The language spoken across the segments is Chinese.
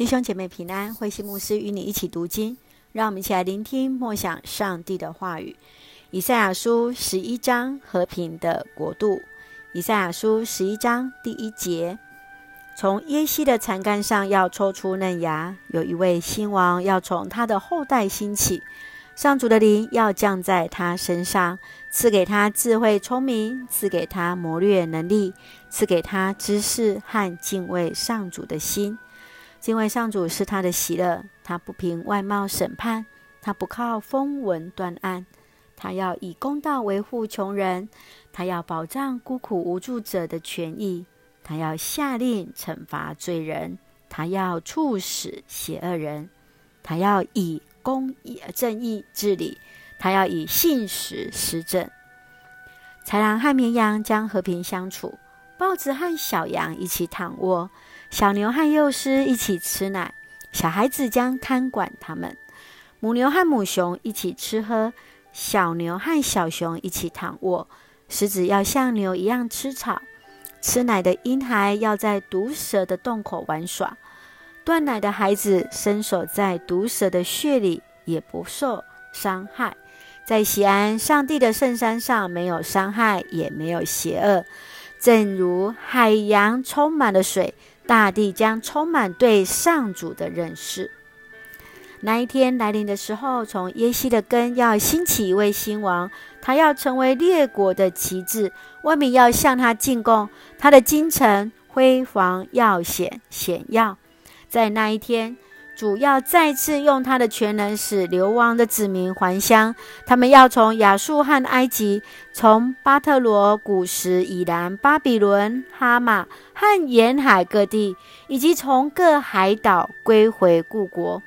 弟兄姐妹平安，慧西牧师与你一起读经，让我们一起来聆听默想上帝的话语。以赛亚书十一章，和平的国度。以赛亚书十一章第一节：从耶西的残干上要抽出嫩芽，有一位新王要从他的后代兴起。上主的灵要降在他身上，赐给他智慧聪明，赐给他谋略能力，赐给他知识和敬畏上主的心。敬畏上主是他的喜乐，他不凭外貌审判，他不靠风闻断案，他要以公道维护穷人，他要保障孤苦无助者的权益，他要下令惩罚罪人，他要处死邪恶人，他要以公义正义治理，他要以信实施政。豺狼和绵羊将和平相处，豹子和小羊一起躺卧。小牛和幼狮一起吃奶，小孩子将看管他们；母牛和母熊一起吃喝，小牛和小熊一起躺卧。狮子要像牛一样吃草，吃奶的婴孩要在毒蛇的洞口玩耍。断奶的孩子伸手在毒蛇的穴里，也不受伤害。在西安上帝的圣山上，没有伤害，也没有邪恶。正如海洋充满了水。大地将充满对上主的认识。那一天来临的时候，从耶西的根要兴起一位新王，他要成为列国的旗帜，万民要向他进贡。他的京城辉煌耀显显耀。在那一天，主要再次用他的全能使流亡的子民还乡，他们要从亚述和埃及，从巴特罗、古时、以南、巴比伦、哈马和沿海各地，以及从各海岛归回故国。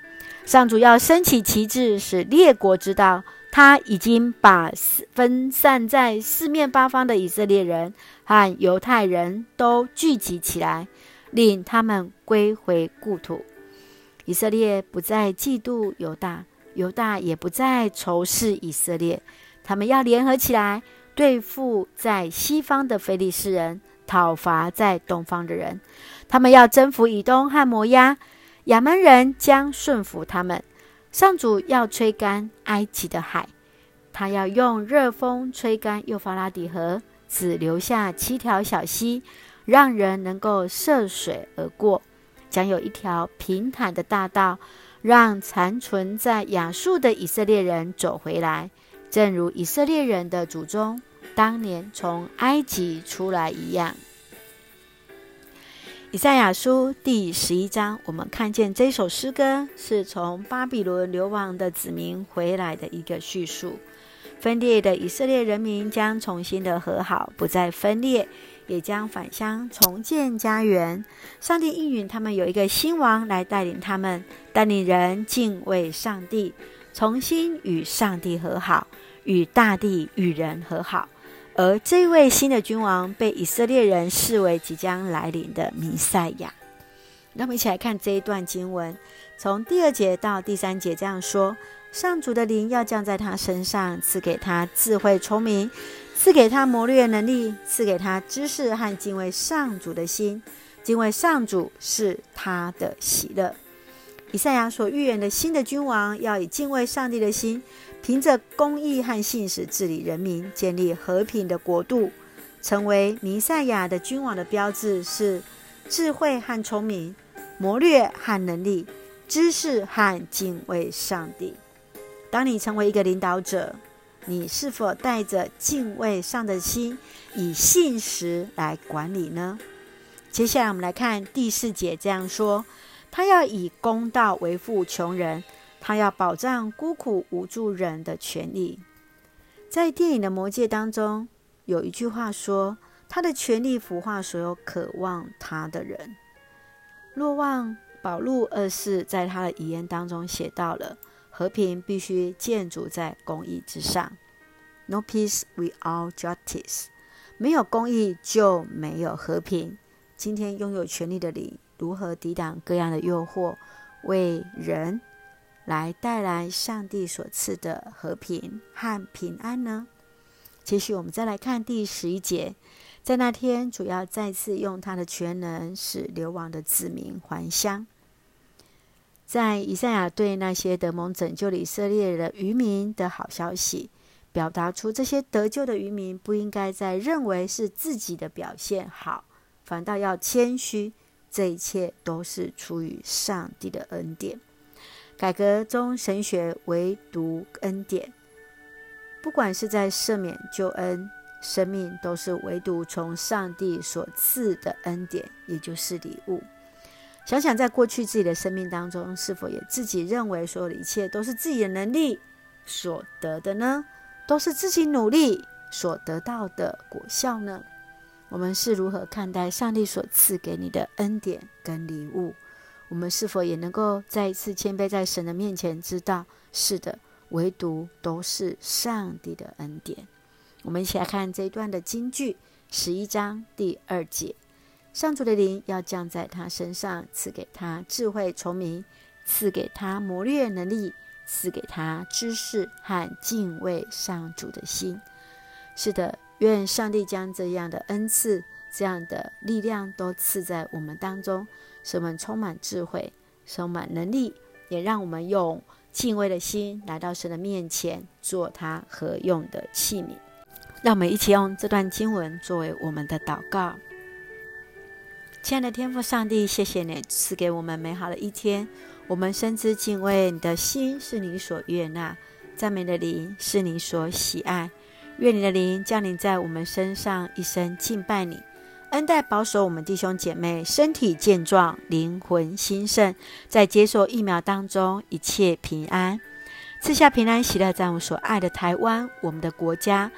上主要升起旗帜，使列国知道，他已经把分散在四面八方的以色列人和犹太人都聚集起来，令他们归回故土。以色列不再嫉妒犹大，犹大也不再仇视以色列。他们要联合起来，对付在西方的非利士人，讨伐在东方的人。他们要征服以东和摩押，亚扪人将顺服他们。上主要吹干埃及的海，他要用热风吹干幼发拉底河，只留下七条小溪，让人能够涉水而过。将有一条平坦的大道，让残存在亚述的以色列人走回来，正如以色列人的祖宗当年从埃及出来一样。以赛亚书第十一章，我们看见这首诗歌是从巴比伦流亡的子民回来的一个叙述。分裂的以色列人民将重新的和好，不再分裂。也将返乡重建家园。上帝应允他们有一个新王来带领他们，带领人敬畏上帝，重新与上帝和好，与大地与人和好。而这位新的君王被以色列人视为即将来临的弥赛亚。那我们一起来看这一段经文，从第二节到第三节这样说：上主的灵要降在他身上，赐给他智慧聪明。赐给他谋略能力，赐给他知识和敬畏上主的心。敬畏上主是他的喜乐。以赛亚所预言的新的君王，要以敬畏上帝的心，凭着公义和信实治理人民，建立和平的国度。成为弥赛亚的君王的标志是智慧和聪明，谋略和能力，知识和敬畏上帝。当你成为一个领导者，你是否带着敬畏上的心，以信实来管理呢？接下来我们来看第四节，这样说：他要以公道维护穷人，他要保障孤苦无助人的权利。在电影的魔戒当中，有一句话说：他的权力腐化所有渴望他的人。若望保禄二世在他的遗言当中写到了。和平必须建筑在公义之上。No peace without justice。没有公义就没有和平。今天拥有权力的你，如何抵挡各样的诱惑，为人来带来上帝所赐的和平和平安呢？继续，我们再来看第十一节。在那天，主要再次用他的全能使流亡的子民还乡。在以赛亚对那些得蒙拯救以色列的渔民的好消息，表达出这些得救的渔民不应该再认为是自己的表现好，反倒要谦虚。这一切都是出于上帝的恩典。改革中神学唯独恩典，不管是在赦免、救恩、生命，都是唯独从上帝所赐的恩典，也就是礼物。想想在过去自己的生命当中，是否也自己认为所有的一切都是自己的能力所得的呢？都是自己努力所得到的果效呢？我们是如何看待上帝所赐给你的恩典跟礼物？我们是否也能够再一次谦卑在神的面前，知道是的，唯独都是上帝的恩典。我们一起来看这一段的金句，十一章第二节：上主的灵要降在他身上，赐给他智慧聪明，赐给他谋略能力，赐给他知识和敬畏上主的心。是的。愿上帝将这样的恩赐、这样的力量都赐在我们当中，使我们充满智慧、充满能力，也让我们用敬畏的心来到神的面前，做他合用的器皿。让我们一起用这段经文作为我们的祷告。亲爱的天父上帝，谢谢你赐给我们美好的一天。我们深知敬畏你的心是你所悦纳，赞美的灵是你所喜爱。愿你的灵降临在我们身上，一生敬拜你，恩待保守我们弟兄姐妹身体健壮，灵魂兴盛，在接受疫苗当中一切平安，赐下平安喜乐，在我们所爱的台湾，我们的国家，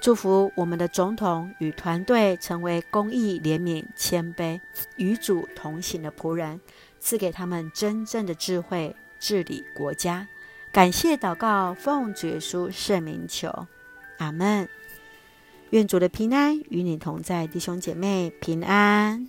祝福我们的总统与团队成为公益、怜悯、谦卑、与主同行的仆人，赐给他们真正的智慧治理国家。感谢祷告，奉主耶稣圣名求。阿门。愿主的平安与你同在，弟兄姐妹平安。